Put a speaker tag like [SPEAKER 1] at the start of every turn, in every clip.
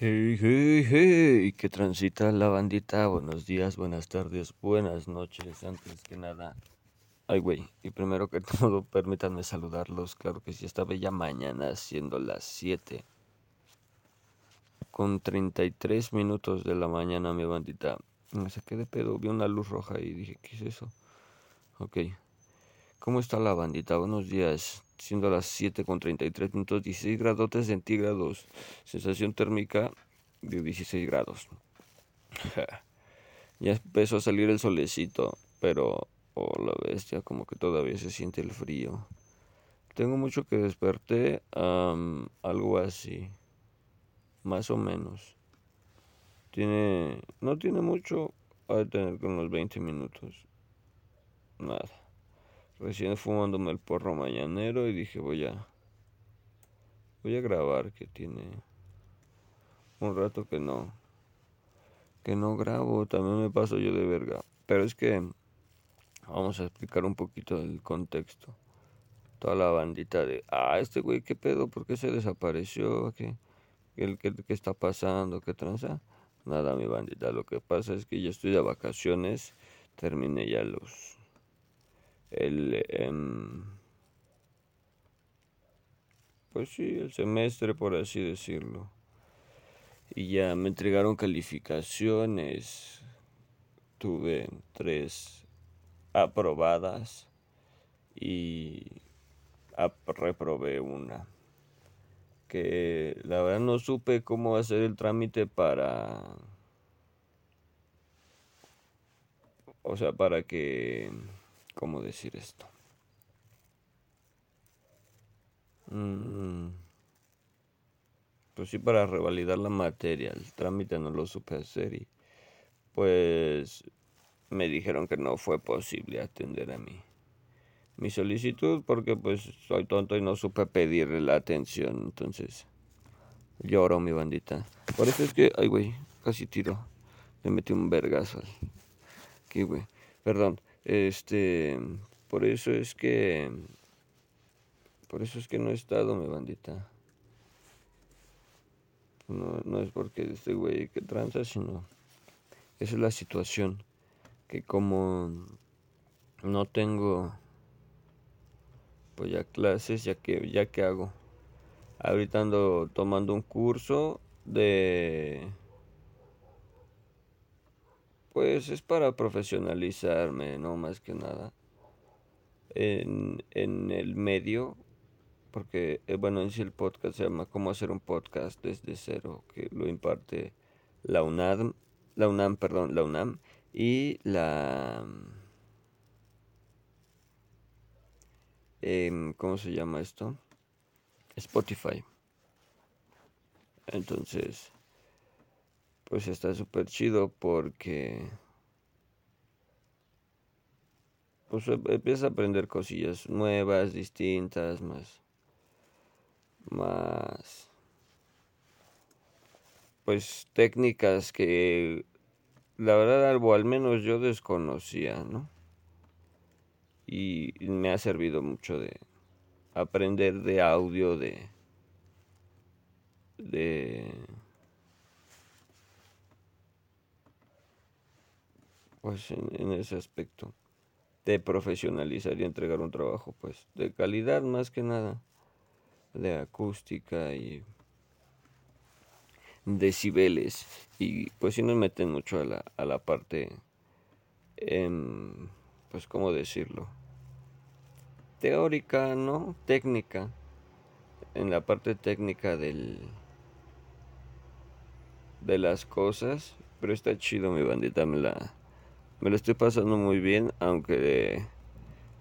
[SPEAKER 1] Hey, hey, hey, que transita la bandita. Buenos días, buenas tardes, buenas noches. Antes que nada, ay, güey, y primero que todo, permítanme saludarlos. Claro que sí, esta bella mañana, siendo las 7 con 33 minutos de la mañana, mi bandita. Me saqué de pedo, vi una luz roja y dije, ¿qué es eso? Ok. ¿Cómo está la bandita? Buenos días. Siendo las 7 con 33 minutos, 16 grados centígrados. Sensación térmica de 16 grados. ya empezó a salir el solecito, pero oh, la bestia, como que todavía se siente el frío. Tengo mucho que desperté, algo así más o menos. Tiene, no tiene mucho, de tener con unos 20 minutos. Nada. Recién fumándome el porro mañanero y dije voy a, voy a grabar que tiene un rato que no, que no grabo. También me paso yo de verga. Pero es que vamos a explicar un poquito del contexto. Toda la bandita de, ah, este güey, ¿qué pedo? ¿Por qué se desapareció? ¿Qué? ¿Qué, está pasando? ¿Qué tranza? Nada, mi bandita. Lo que pasa es que ya estoy de vacaciones. Terminé ya los. El. Pues sí, el semestre, por así decirlo. Y ya me entregaron calificaciones. Tuve tres aprobadas y reprobé una que la verdad no supe cómo hacer el trámite para... O sea, para que... ¿Cómo decir esto? Mm, pues sí, para revalidar la materia. El trámite no lo supe hacer y pues me dijeron que no fue posible atender a mí mi solicitud porque pues soy tonto y no supe pedirle la atención. Entonces lloro mi bandita. Por eso es que, ay güey, casi tiro. Me metí un vergazo. Aquí güey. Perdón. Este, por eso es que, por eso es que no he estado mi bandita. No, no es porque este güey que tranza, sino esa es la situación. Que como no tengo pues ya clases, ya que, ya que hago. Ahorita ando tomando un curso de... Pues es para profesionalizarme, no más que nada. En, en el medio, porque, eh, bueno, en sí el podcast se llama Cómo hacer un podcast desde cero, que lo imparte la UNAM, la UNAM, perdón, la UNAM y la... Em, ¿cómo se llama esto? Spotify. Entonces, pues está súper chido porque pues em, empieza a aprender cosillas nuevas, distintas, más más pues técnicas que la verdad algo al menos yo desconocía, ¿no? y me ha servido mucho de aprender de audio de de pues en, ese aspecto. De profesionalizar y entregar un trabajo pues de calidad más que nada. De acústica y decibeles. Y pues si nos meten mucho a la, a la parte pues cómo decirlo teórica, ¿no? Técnica. En la parte técnica del de las cosas, pero está chido mi bandita, me la me lo estoy pasando muy bien, aunque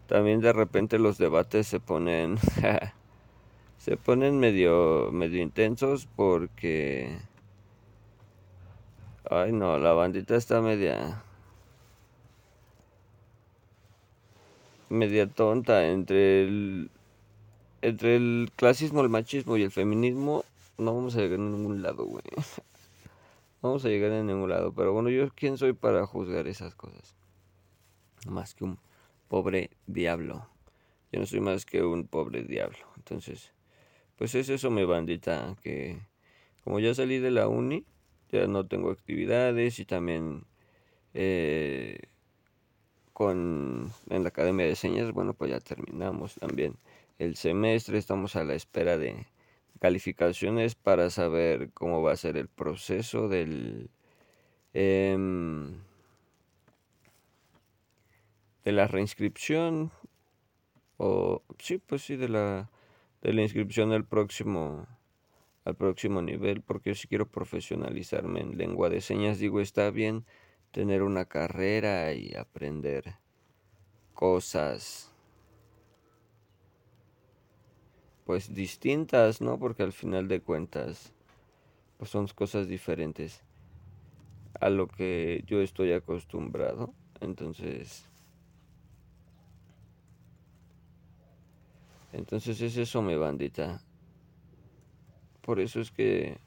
[SPEAKER 1] también de repente los debates se ponen se ponen medio, medio intensos porque... Ay no, la bandita está media... Media tonta entre el... Entre el clasismo, el machismo y el feminismo no vamos a llegar a ningún lado, güey. Vamos a llegar a ningún lado. Pero bueno, yo quién soy para juzgar esas cosas. Más que un pobre diablo. Yo no soy más que un pobre diablo. Entonces, pues es eso mi bandita, que como ya salí de la uni, ya no tengo actividades y también eh, con en la academia de señas, bueno, pues ya terminamos también el semestre, estamos a la espera de calificaciones para saber cómo va a ser el proceso del em, de la reinscripción o sí, pues sí de la de la inscripción al próximo al próximo nivel, porque si quiero profesionalizarme en lengua de señas, digo, está bien tener una carrera y aprender cosas pues distintas, ¿no? Porque al final de cuentas pues son cosas diferentes a lo que yo estoy acostumbrado. Entonces Entonces es eso, mi bandita. Por eso es que.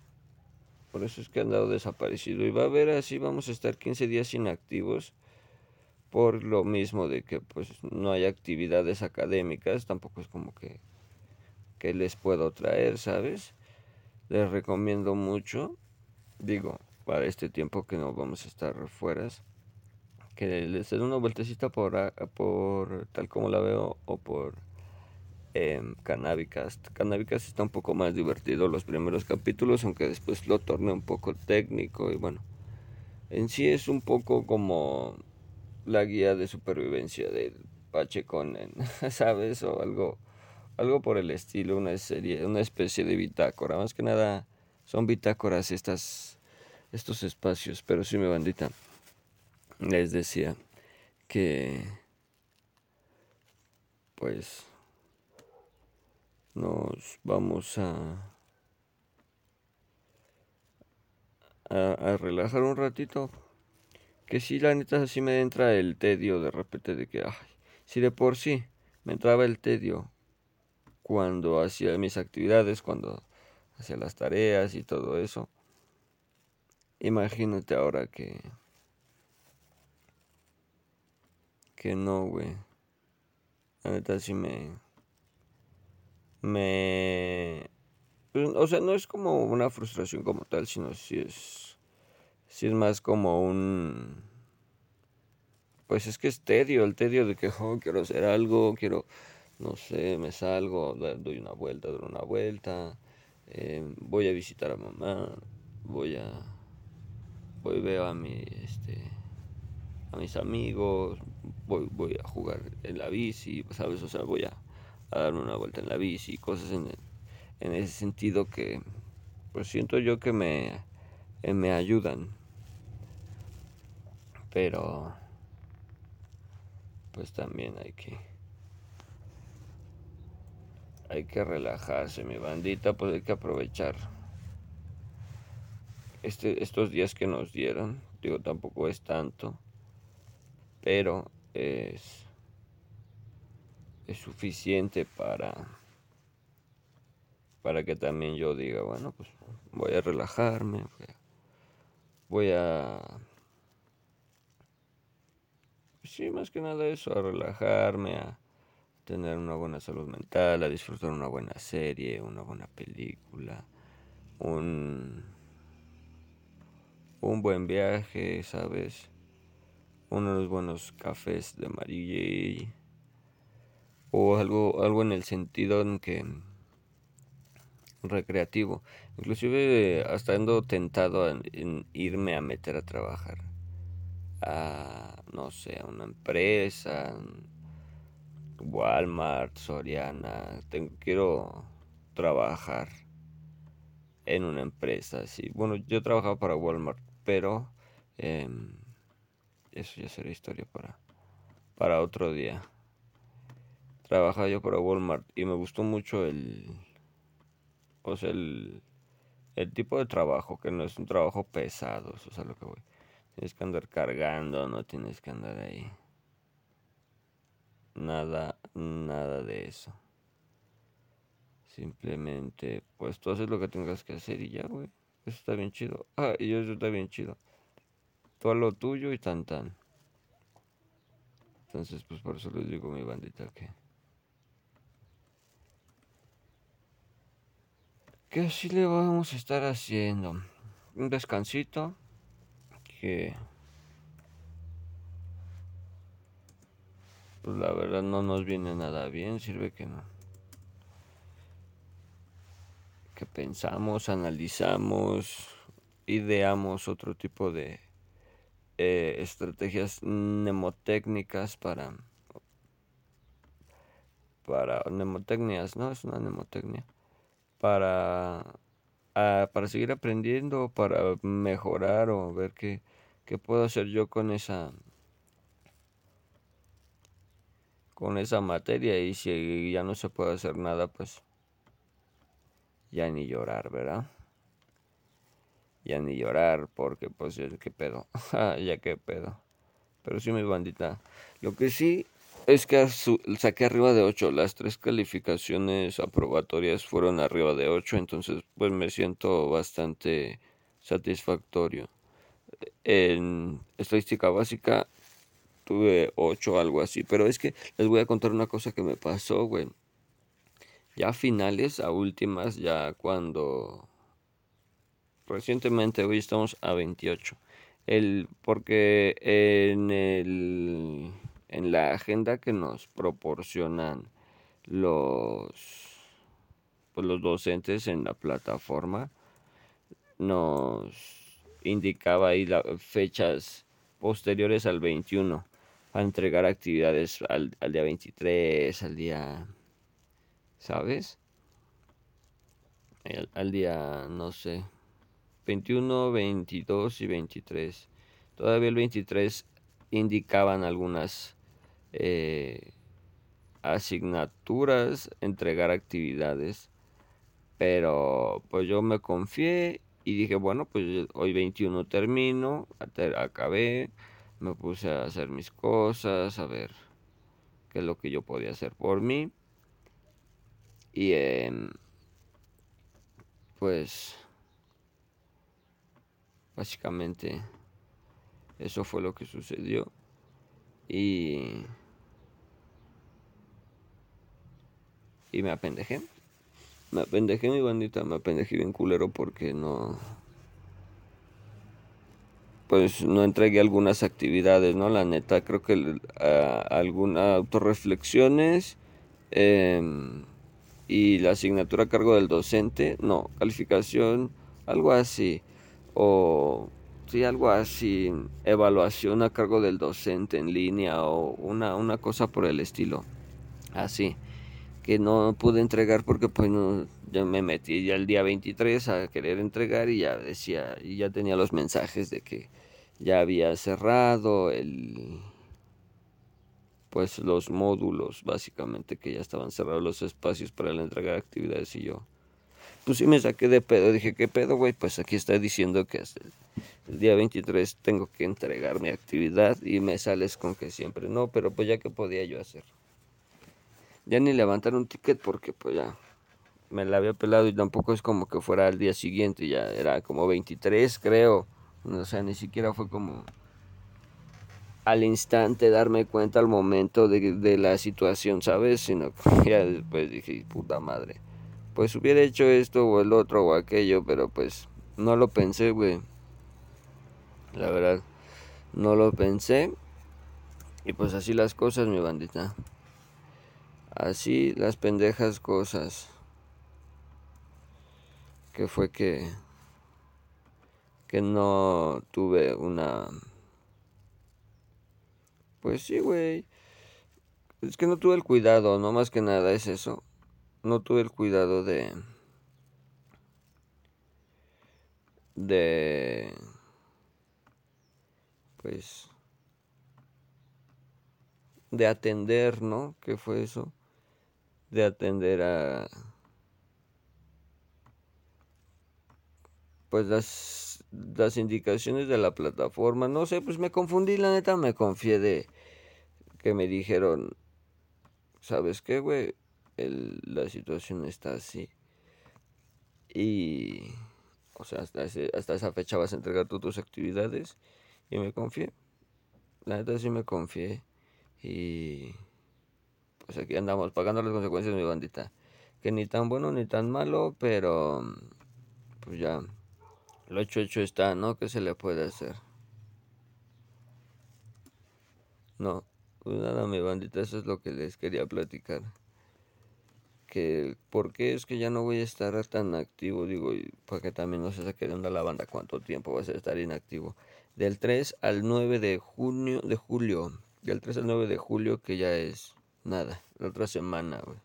[SPEAKER 1] Por eso es que han dado desaparecido. Y va a haber así, vamos a estar 15 días inactivos. Por lo mismo de que pues no hay actividades académicas. Tampoco es como que. Que les puedo traer, ¿sabes? Les recomiendo mucho. Digo, para este tiempo que no vamos a estar fuera. Que les den una vueltecita por, por tal como la veo. O por eh, Cannabicast. Cannabicast está un poco más divertido los primeros capítulos, aunque después lo torne un poco técnico y bueno, en sí es un poco como la guía de supervivencia del Pachecon, ¿sabes? O algo, algo por el estilo, una serie, una especie de bitácora. Más que nada son bitácoras estas, estos espacios, pero sí, mi bandita, les decía que, pues, nos vamos a, a, relajar un ratito. Que si la neta así me entra el tedio de repente de que, si de por sí me entraba el tedio cuando hacía mis actividades, cuando hacía las tareas y todo eso. Imagínate ahora que... Que no, güey. La neta sí me me... O sea, no es como una frustración como tal, sino si es... Si es más como un... Pues es que es tedio, el tedio de que oh, quiero hacer algo, quiero, no sé, me salgo, doy una vuelta, doy una vuelta, eh, voy a visitar a mamá, voy a... Voy a mi, este, a mis amigos, voy, voy a jugar en la bici, ¿sabes? O sea, voy a a dar una vuelta en la bici, cosas en, en ese sentido que pues siento yo que me, eh, me ayudan. Pero pues también hay que hay que relajarse, mi bandita, pues hay que aprovechar este, estos días que nos dieron. Digo, tampoco es tanto, pero es es suficiente para para que también yo diga, bueno, pues voy a relajarme, voy a, pues sí, más que nada eso, a relajarme, a tener una buena salud mental, a disfrutar una buena serie, una buena película, un, un buen viaje, ¿sabes? Unos buenos cafés de Marie o algo, algo en el sentido en que recreativo. Inclusive hasta ando tentado en, irme a meter a trabajar a, no sé, a una empresa, Walmart, Soriana. Quiero trabajar en una empresa. Sí. Bueno, yo trabajaba para Walmart, pero em, eso ya será historia para, para otro día trabajaba yo para Walmart y me gustó mucho el, O sea, el, el tipo de trabajo, que no es un trabajo pesado, eso es lo que voy. Tienes que andar cargando, no tienes que andar ahí. Nada, nada de eso. Simplemente, pues tú haces lo que tengas que hacer y ya, güey. Eso está bien chido. Ah, y eso está bien chido. Todo lo tuyo y tan tan. Entonces, pues por eso les digo mi bandita que... Que así le vamos a estar haciendo. Un descansito. Que... Pues la verdad no nos viene nada bien, sirve que no. Que pensamos, analizamos, ideamos otro tipo de eh, estrategias mnemotécnicas para para mnemotecnias, ¿no? Es una mnemotecnia. Para, ah, para seguir aprendiendo, para mejorar o ver qué, qué puedo hacer yo con esa con esa materia y si ya no se puede hacer nada, pues ya ni llorar, ¿verdad? ya ni llorar porque pues ya qué pedo, ya qué pedo. Pero sí mi bandita. Lo que sí es que saqué arriba de 8, las tres calificaciones aprobatorias fueron arriba de 8, entonces pues me siento bastante satisfactorio. En estadística básica tuve 8 algo así, pero es que les voy a contar una cosa que me pasó, güey. Ya a finales, a últimas, ya cuando recientemente, hoy estamos a 28. El, porque en, el, en la agenda que nos proporcionan los, pues los docentes en la plataforma, nos indicaba ahí las fechas posteriores al 21 a entregar actividades al, al día 23, al día, ¿sabes? al día, no sé, 21, 22 y 23. Todavía el 23 indicaban algunas eh, asignaturas, entregar actividades, pero pues yo me confié y dije, bueno, pues hoy 21 termino, acabé, me puse a hacer mis cosas, a ver qué es lo que yo podía hacer por mí. Y pues Básicamente eso fue lo que sucedió. Y... Y me apendejé. Me apendejé mi bandita, me apendejé bien culero porque no... Pues no entregué algunas actividades, ¿no? La neta, creo que algunas autorreflexiones em, y la asignatura a cargo del docente, no, calificación, algo así o sí, algo así, evaluación a cargo del docente en línea o una, una cosa por el estilo, así, que no pude entregar porque pues no, ya me metí ya el día 23 a querer entregar y ya decía, y ya tenía los mensajes de que ya había cerrado el pues los módulos básicamente que ya estaban cerrados los espacios para la entrega de actividades y yo pues sí me saqué de pedo. Dije, ¿qué pedo, güey? Pues aquí está diciendo que el día 23 tengo que entregar mi actividad y me sales con que siempre no, pero pues ya que podía yo hacer. Ya ni levantar un ticket porque pues ya me la había pelado y tampoco es como que fuera al día siguiente, ya era como 23 creo. O sea, ni siquiera fue como al instante darme cuenta al momento de, de la situación, ¿sabes? Sino que ya después dije, puta madre pues hubiera hecho esto o el otro o aquello, pero pues no lo pensé, güey. La verdad, no lo pensé. Y pues así las cosas, mi bandita. Así las pendejas cosas. Que fue que que no tuve una pues sí, güey. Es que no tuve el cuidado, no más que nada es eso no tuve el cuidado de de pues de atender, ¿no? ¿Qué fue eso? De atender a pues las, las indicaciones de la plataforma, no sé, pues me confundí, la neta me confié de que me dijeron, ¿sabes qué, güey? la situación está así. Y, o sea, hasta, hasta esa fecha vas a entregar tus actividades. Y me confié. La neta sí me confié. Y, pues aquí andamos pagando las consecuencias, mi bandita. Que ni tan bueno ni tan malo, pero, pues ya, lo hecho hecho está, ¿no? ¿Qué se le puede hacer? No, pues nada, mi bandita, eso es lo que les quería platicar. Que por qué es que ya no voy a estar tan activo, digo, porque también no se saque de onda la banda cuánto tiempo va a estar inactivo. Del 3 al 9 de junio, de julio, del 3 al 9 de julio, que ya es nada, la otra semana, güey.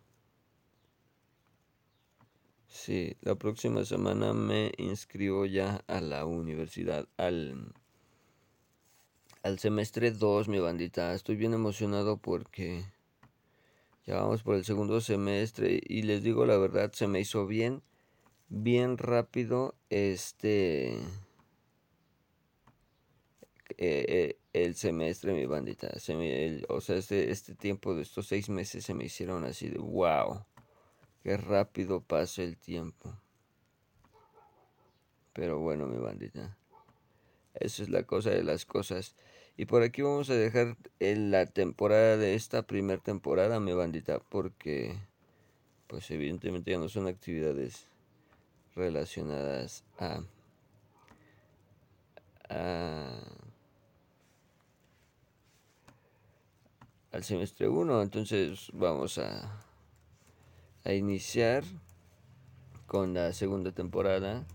[SPEAKER 1] Sí, la próxima semana me inscribo ya a la universidad, al al semestre 2, mi bandita. Estoy bien emocionado porque ya vamos por el segundo semestre y les digo la verdad, se me hizo bien, bien rápido este... Eh, eh, el semestre, mi bandita. o sea, este, este tiempo de estos seis meses se me hicieron así de wow. Qué rápido pasa el tiempo. Pero bueno, mi bandita. Esa es la cosa de las cosas. Y por aquí vamos a dejar en la temporada de esta primera temporada, mi bandita, porque pues evidentemente ya no son actividades relacionadas a, al semestre 1. Entonces vamos a, a iniciar con la segunda temporada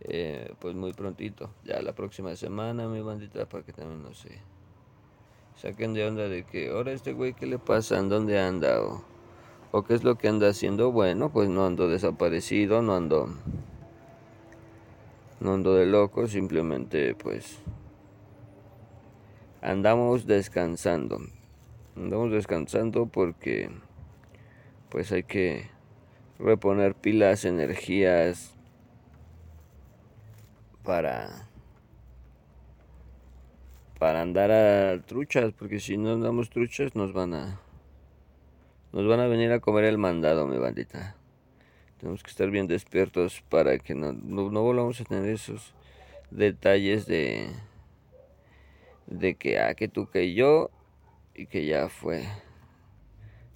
[SPEAKER 1] eh, pues muy prontito, ya la próxima semana, mi bandita, para que también no sé. Saquen de onda de que ahora este güey, ¿qué le pasa? ¿En dónde anda? O, o qué es lo que anda haciendo. Bueno, pues no ando desaparecido, no ando. No ando de loco, simplemente pues. Andamos descansando. Andamos descansando porque. Pues hay que reponer pilas, energías, para para andar a truchas, porque si no andamos truchas nos van a nos van a venir a comer el mandado, mi bandita. Tenemos que estar bien despiertos para que no, no, volvamos a tener esos detalles de de que ah, que tú que yo y que ya fue.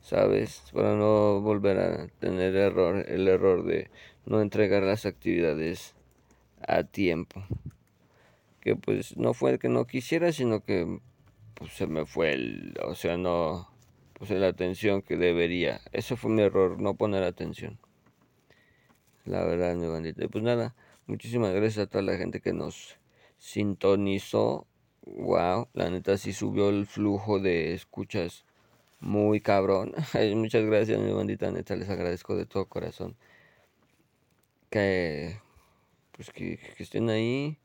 [SPEAKER 1] ¿Sabes? Para no volver a tener error, el error de no entregar las actividades a tiempo. Que pues no fue el que no quisiera, sino que pues se me fue el, o sea, no puse la atención que debería. Eso fue mi error, no poner atención. La verdad, mi bandita. Y pues nada, muchísimas gracias a toda la gente que nos sintonizó. Wow, la neta sí subió el flujo de escuchas muy cabrón. Muchas gracias, mi bandita, neta, les agradezco de todo corazón. Que pues que, estén ahí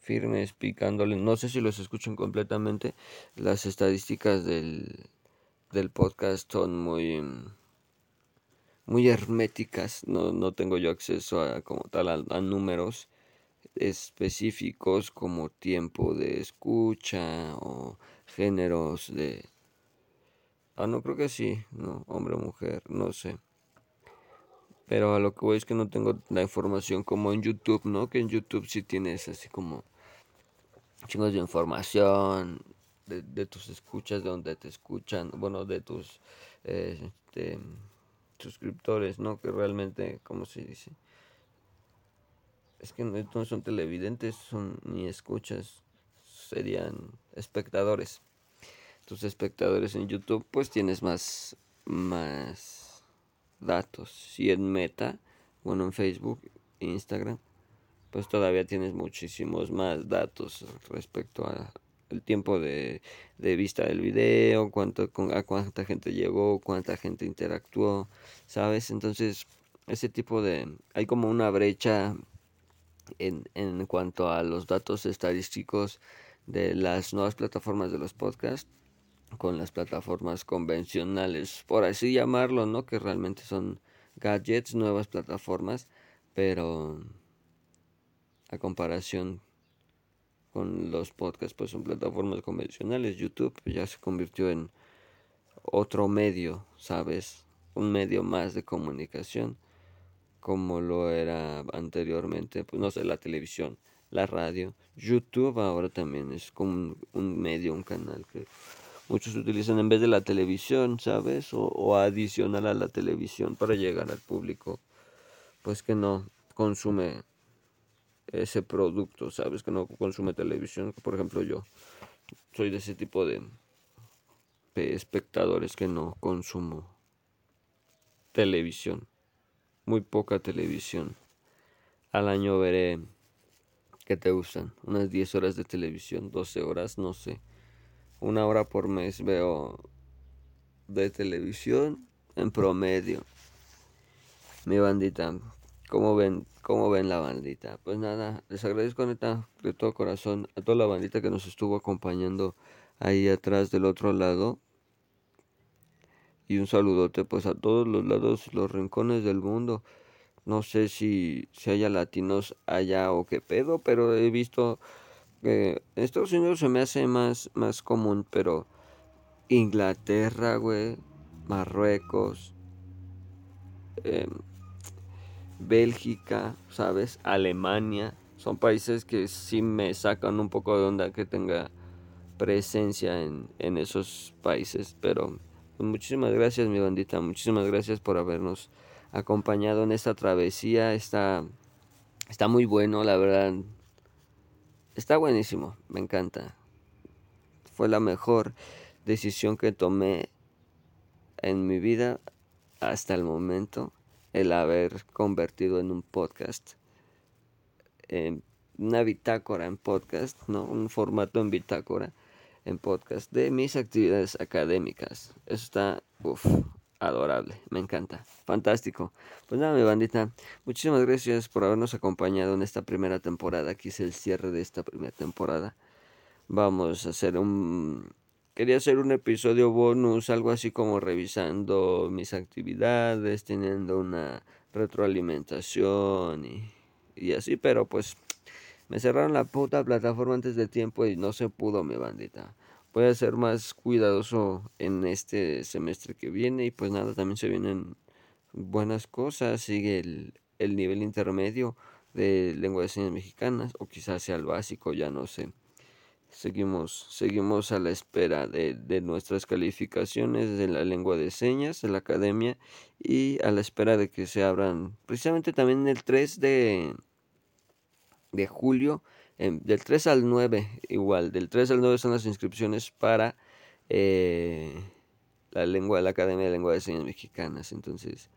[SPEAKER 1] firmes, picándole. No sé si los escuchan completamente. Las estadísticas del, del podcast son muy muy herméticas. No, no tengo yo acceso a como tal a, números específicos como tiempo de escucha o géneros de ah no creo que sí no hombre o mujer no sé pero a lo que voy es que no tengo la información como en YouTube, ¿no? Que en YouTube sí tienes así como chingos de información de, tus escuchas, de donde te escuchan, bueno, de tus este, suscriptores, ¿no? Que realmente, ¿cómo se dice? Es que no son televidentes, son ni escuchas, serían espectadores. Tus espectadores en YouTube, pues tienes más, más datos. Si en Meta, bueno, en Facebook, Instagram, pues todavía tienes muchísimos más datos respecto a el tiempo de, de vista del video, cuánto, a cuánta gente llegó, cuánta gente interactuó, ¿sabes? Entonces, ese tipo de... Hay como una brecha en, en cuanto a los datos estadísticos de las nuevas plataformas de los podcasts con las plataformas convencionales, por así llamarlo, ¿no? Que realmente son gadgets, nuevas plataformas, pero a comparación con los podcasts, pues son plataformas convencionales. YouTube ya se convirtió en otro medio, ¿sabes? Un medio más de comunicación, como lo era anteriormente, pues no sé, la televisión, la radio. YouTube ahora también es como un, medio, un canal que muchos utilizan en vez de la televisión, ¿sabes? O, adicional a la televisión para llegar al público, pues que no consume ese producto, ¿sabes? Que no consume televisión. Por ejemplo, yo soy de ese tipo de, espectadores que no consumo televisión. Muy poca televisión. Al año veré que te gustan. Unas 10 horas de televisión, 12 horas, no sé. Una hora por mes veo de televisión en promedio. Mi bandita, ¿cómo ven ¿Cómo ven la bandita? Pues nada, les agradezco neta de todo corazón a toda la bandita que nos estuvo acompañando ahí atrás del otro lado. Y un saludote pues a todos los lados, los rincones del mundo. No sé si, si haya latinos allá o qué pedo, pero he visto que en Estados Unidos se me hace más, más común, pero Inglaterra, güey, Marruecos, eh, Bélgica, ¿sabes? Alemania. Son países que sí me sacan un poco de onda que tenga presencia en, esos países. Pero pues, muchísimas gracias, mi bandita. Muchísimas gracias por habernos acompañado en esta travesía. Está, está muy bueno, la verdad. Está buenísimo, me encanta. Fue la mejor decisión que tomé en mi vida hasta el momento el haber convertido en un podcast, en una bitácora en podcast, ¿no? Un formato en bitácora en podcast de mis actividades académicas. Eso está, uff, adorable, me encanta, fantástico. Pues nada, mi bandita, muchísimas gracias por habernos acompañado en esta primera temporada. Aquí es el cierre de esta primera temporada. Vamos a hacer un Quería hacer un episodio bonus, algo así como revisando mis actividades, teniendo una retroalimentación y, y así, pero pues me cerraron la puta plataforma antes de tiempo y no se pudo, mi bandita. Voy a ser más cuidadoso en este semestre que viene y pues nada, también se vienen buenas cosas, sigue el, el nivel intermedio de lengua de señas mexicanas o quizás sea el básico, ya no sé. Seguimos, seguimos a la espera de, de, nuestras calificaciones de la lengua de señas de la academia y a la espera de que se abran precisamente también el 3 de, de julio, del 3 al 9 igual, del 3 al 9 son las inscripciones para eh, la lengua, la Academia de Lengua de Señas Mexicanas. Entonces,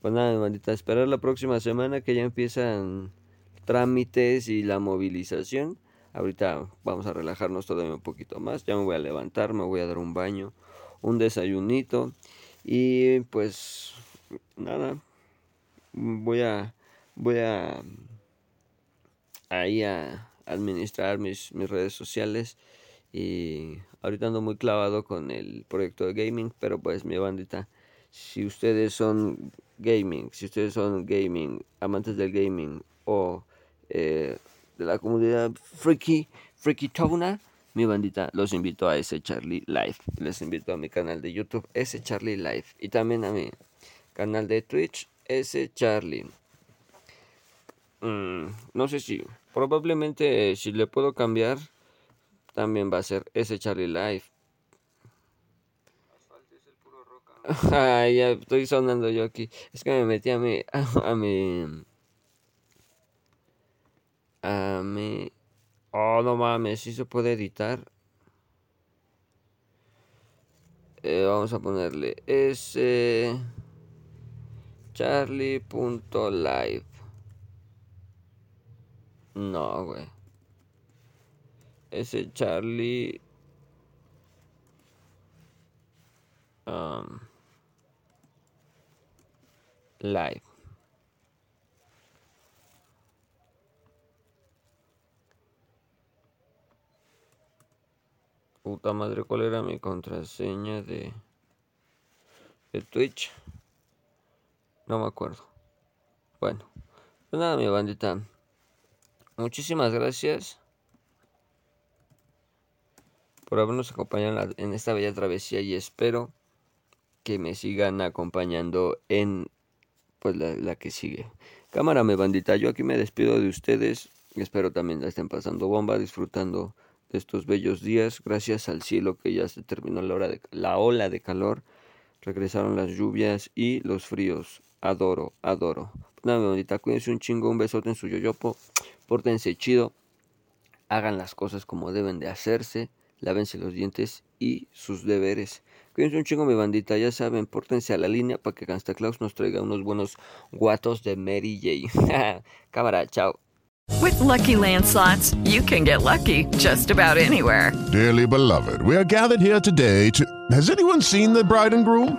[SPEAKER 1] pues nada, bandita, esperar la próxima semana que ya empiezan trámites y la movilización Ahorita vamos a relajarnos todavía un poquito más. Ya me voy a levantar, me voy a dar un baño, un desayunito. Y pues nada, voy a voy a ahí a administrar mis, mis redes sociales y ahorita ando muy clavado con el proyecto de gaming, pero pues mi bandita, si ustedes son gaming, si ustedes son gaming, amantes del gaming o eh, de la comunidad Freaky, Freaky Tona, mi bandita, los invito a ese Charlie Live. Les invito a mi canal de YouTube, ese Charlie Live. Y también a mi canal de Twitch, ese Charlie. Mm, no sé si, probablemente si le puedo cambiar, también va a ser ese Charlie Live. Ay, ya estoy sonando yo aquí. Es que me metí a mi, a mi a mí... Oh, no mames, si se puede editar. Eh, vamos a ponerle ese charlie.live. No, güey. Ese charlie... Um, live. Puta madre, ¿cuál era mi contraseña de, de Twitch? No me acuerdo. Bueno, pues nada, mi bandita. Muchísimas gracias por habernos acompañado en esta bella travesía y espero que me sigan acompañando en pues la, la que sigue. Cámara, me bandita, yo aquí me despido de ustedes. Espero también la estén pasando bomba, disfrutando de estos bellos días. Gracias al cielo que ya se terminó la, hora de, la ola de calor. Regresaron las lluvias y los fríos. Adoro, adoro. Nada, bandita, cuídense un chingo, un besote en su yoyopo. Pórtense chido. Hagan las cosas como deben de hacerse. Lávense los dientes y sus deberes. Cuídense un chingo mi bandita, ya saben, pórtense a la línea para que Santa Claus nos traiga unos buenos guatos de Mary J. Cámara, chao.
[SPEAKER 2] With lucky landslots, you can get lucky just about anywhere.
[SPEAKER 3] Dearly beloved, we are gathered here today to. Has anyone seen the bride and groom?